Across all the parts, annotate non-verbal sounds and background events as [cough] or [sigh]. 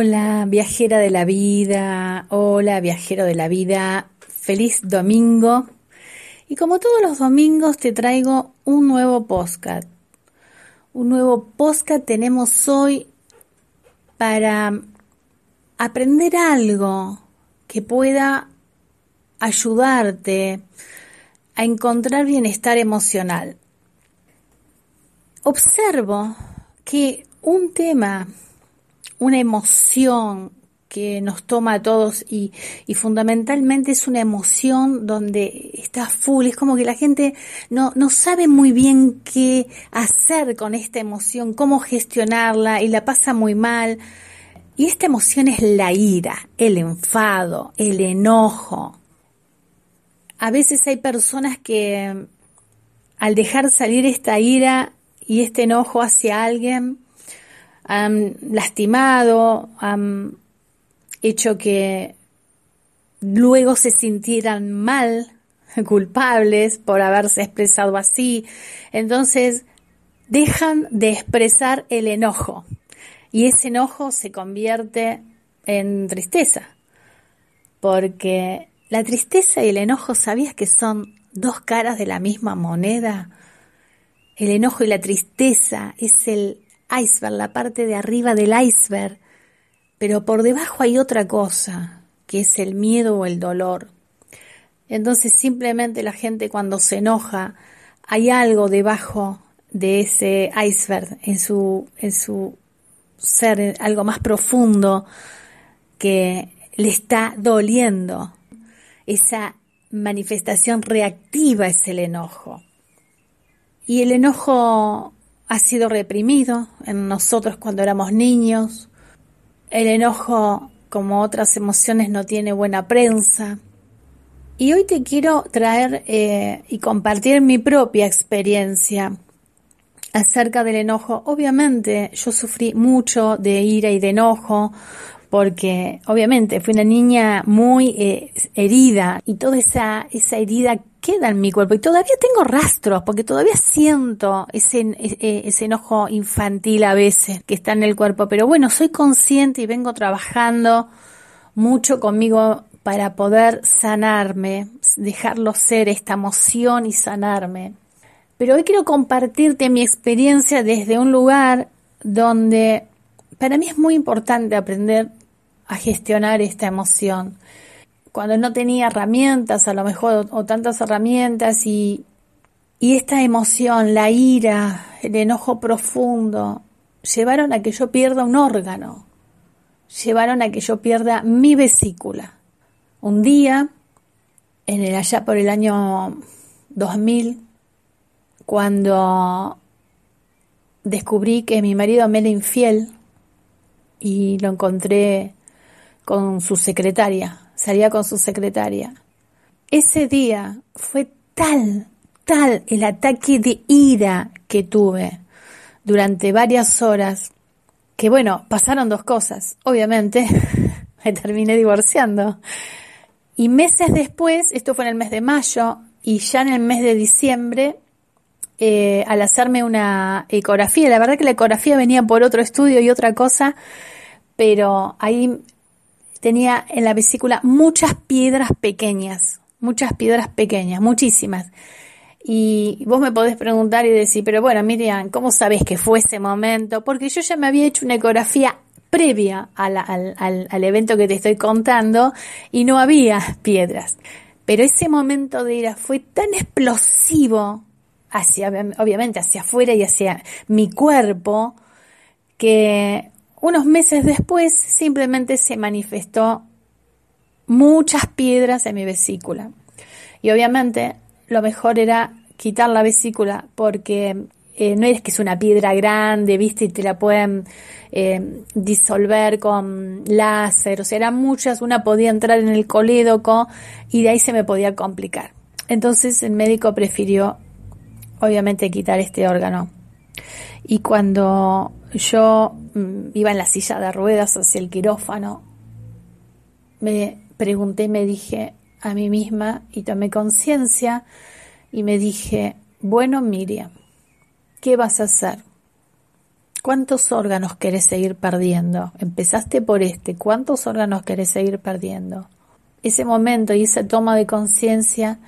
Hola, viajera de la vida. Hola, viajero de la vida. Feliz domingo. Y como todos los domingos te traigo un nuevo podcast. Un nuevo podcast tenemos hoy para aprender algo que pueda ayudarte a encontrar bienestar emocional. Observo que un tema una emoción que nos toma a todos y, fundamentalmente es una emoción donde está full, es como que la gente no, no sabe muy bien qué hacer con esta emoción, cómo gestionarla y la pasa muy mal. Y esta emoción es la ira, el enfado, el enojo. A veces hay personas que al dejar salir esta ira y este enojo hacia alguien, han lastimado, han hecho que luego se sintieran mal, [laughs] culpables por haberse expresado así. Entonces, dejan de expresar el enojo y ese enojo se convierte en tristeza. Porque la tristeza y el enojo, ¿sabías que son dos caras de la misma moneda? El enojo y la tristeza es el iceberg, la parte de arriba del iceberg, pero por debajo hay otra cosa, que es el miedo o el dolor. Entonces simplemente la gente cuando se enoja, hay algo debajo de ese iceberg en su, en su ser, algo más profundo que le está doliendo. Esa manifestación reactiva es el enojo. Y el enojo ha sido reprimido en nosotros cuando éramos niños. El enojo, como otras emociones, no tiene buena prensa. Y hoy te quiero traer eh, y compartir mi propia experiencia acerca del enojo. Obviamente yo sufrí mucho de ira y de enojo porque obviamente fui una niña muy eh, herida y toda esa, esa herida queda en mi cuerpo y todavía tengo rastros porque todavía siento ese, e, ese, enojo infantil a veces que está en el cuerpo, pero bueno, soy consciente y vengo trabajando mucho conmigo para poder sanarme, dejarlo ser esta emoción y sanarme. Pero hoy quiero compartirte mi experiencia desde un lugar donde para mí es muy importante aprender a gestionar esta emoción cuando no tenía herramientas, a lo mejor, o, tantas herramientas, y, y esta emoción, la ira, el enojo profundo, llevaron a que yo pierda un órgano, llevaron a que yo pierda mi vesícula. Un día, en el allá por el año 2000, cuando descubrí que mi marido me era infiel y lo encontré con su secretaria, salía con su secretaria. Ese día fue tal, tal el ataque de ira que tuve durante varias horas, que bueno, pasaron dos cosas. Obviamente, [laughs] me terminé divorciando. Y meses después, esto fue en el mes de mayo, y ya en el mes de diciembre, eh, al hacerme una ecografía, la verdad que la ecografía venía por otro estudio y otra cosa, pero ahí tenía en la vesícula muchas piedras pequeñas, muchas piedras pequeñas, muchísimas. Y vos me podés preguntar y decir, pero bueno, Miriam, ¿cómo sabes que fue ese momento? Porque yo ya me había hecho una ecografía previa al, al, evento que te estoy contando y no había [laughs] piedras. Pero ese momento de ira fue tan explosivo hacia, obviamente, hacia afuera y hacia mi cuerpo, que unos meses después simplemente se manifestó muchas piedras en mi vesícula. Y obviamente lo mejor era quitar la vesícula porque eh, no es que es una piedra grande, viste, y te la pueden eh, disolver con láser, o sea, eran muchas, una podía entrar en el colédoco y de ahí se me podía complicar. Entonces el médico prefirió, obviamente, quitar este órgano. Y cuando yo mm, iba en la silla de ruedas hacia el quirófano, me pregunté, me dije a mí misma y tomé conciencia y me dije, bueno Miriam, ¿qué vas a hacer? ¿Cuántos órganos querés seguir perdiendo? Empezaste por este, ¿cuántos órganos querés seguir perdiendo? Ese momento y esa toma de conciencia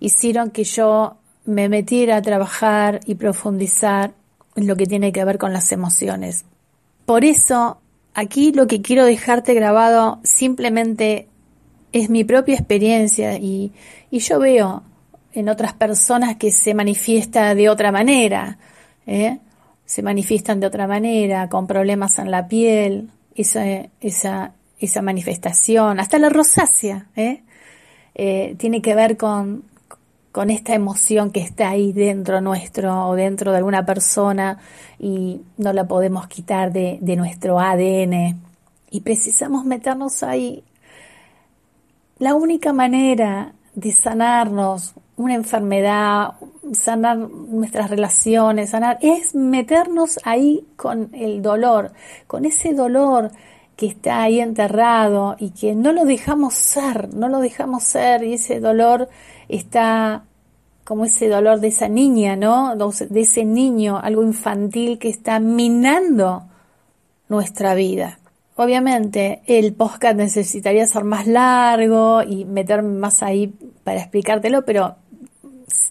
hicieron que yo me metiera a trabajar y profundizar lo que tiene que ver con las emociones. Por eso, aquí lo que quiero dejarte grabado simplemente es mi propia experiencia y, y yo veo en otras personas que se manifiesta de otra manera, ¿eh? se manifiestan de otra manera, con problemas en la piel, esa, esa, esa manifestación, hasta la rosácea, ¿eh? Eh, tiene que ver con, con esta emoción que está ahí dentro nuestro o dentro de alguna persona y no la podemos quitar de, de nuestro ADN y precisamos meternos ahí. La única manera de sanarnos una enfermedad, sanar nuestras relaciones, sanar, es meternos ahí con el dolor, con ese dolor que está ahí enterrado y que no lo dejamos ser, no lo dejamos ser y ese dolor está como ese dolor de esa niña, ¿no? De ese niño, algo infantil que está minando nuestra vida. Obviamente el podcast necesitaría ser más largo y meterme más ahí para explicártelo, pero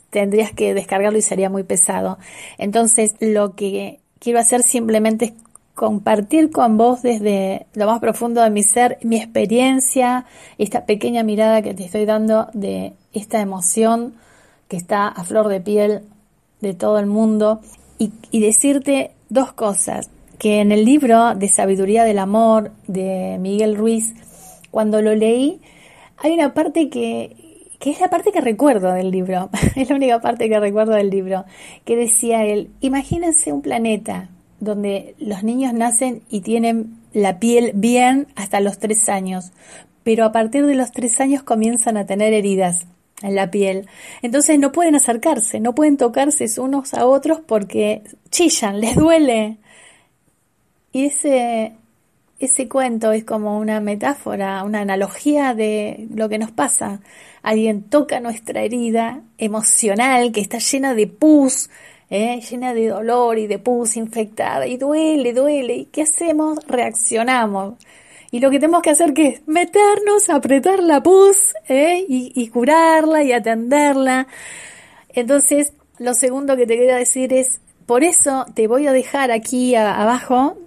tendrías que descargarlo y sería muy pesado. Entonces lo que quiero hacer simplemente es compartir con vos desde lo más profundo de mi ser mi experiencia, esta pequeña mirada que te estoy dando de esta emoción que está a flor de piel de todo el mundo. Y, decirte dos cosas, que en el libro de Sabiduría del Amor de Miguel Ruiz, cuando lo leí, hay una parte que, que es la parte que recuerdo del libro, [laughs] es la única parte que recuerdo del libro, que decía él, imagínense un planeta donde los niños nacen y tienen la piel bien hasta los tres años, pero a partir de los tres años comienzan a tener heridas en la piel. Entonces no pueden acercarse, no pueden tocarse unos a otros porque chillan, les duele. Y ese, ese cuento es como una metáfora, una analogía de lo que nos pasa. Alguien toca nuestra herida emocional que está llena de pus, ¿eh? llena de dolor y de pus infectada y duele, duele. ¿Y qué hacemos? Reaccionamos. Y lo que tenemos que hacer que es meternos, apretar la pus ¿eh? y, curarla y atenderla. Entonces, lo segundo que te quería decir es, por eso te voy a dejar aquí abajo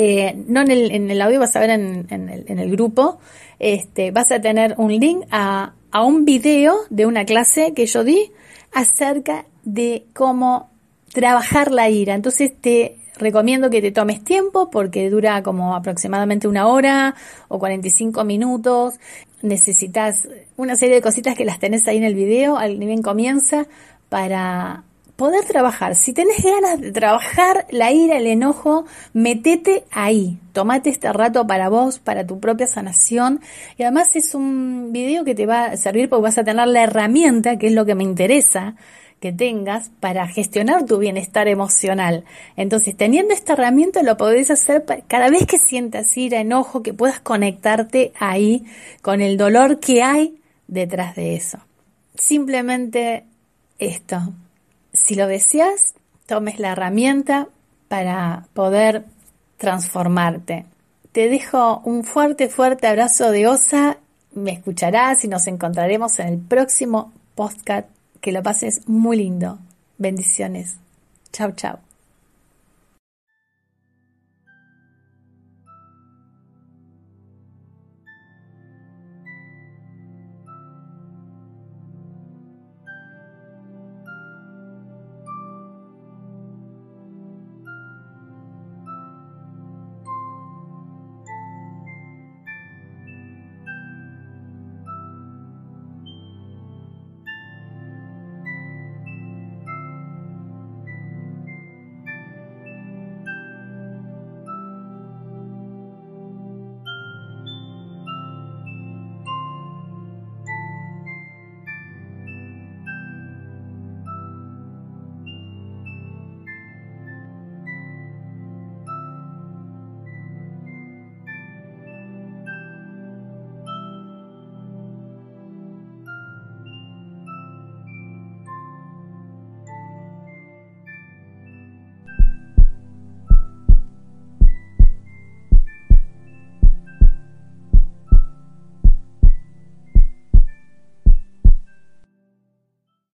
eh, no en el, en el, audio, vas a ver en, el, en, el, grupo, este, vas a tener un link a, a un video de una clase que yo di acerca de cómo trabajar la ira. Entonces te recomiendo que te tomes tiempo porque dura como aproximadamente una hora o 45 minutos. Necesitas una serie de cositas que las tenés ahí en el video, al nivel comienza, para poder trabajar. Si tenés ganas de trabajar la ira, el enojo, metete ahí. Tomate este rato para vos, para tu propia sanación. Y además es un video que te va a servir porque vas a tener la herramienta, que es lo que me interesa que tengas para gestionar tu bienestar emocional. Entonces, teniendo esta herramienta lo podés hacer cada vez que sientas ira, enojo, que puedas conectarte ahí con el dolor que hay detrás de eso. Simplemente esto, si lo deseas, tomes la herramienta para poder transformarte. Te dejo un fuerte, fuerte abrazo de osa. Me escucharás y nos encontraremos en el próximo podcast. Que lo pases muy lindo. Bendiciones. Chao, chao.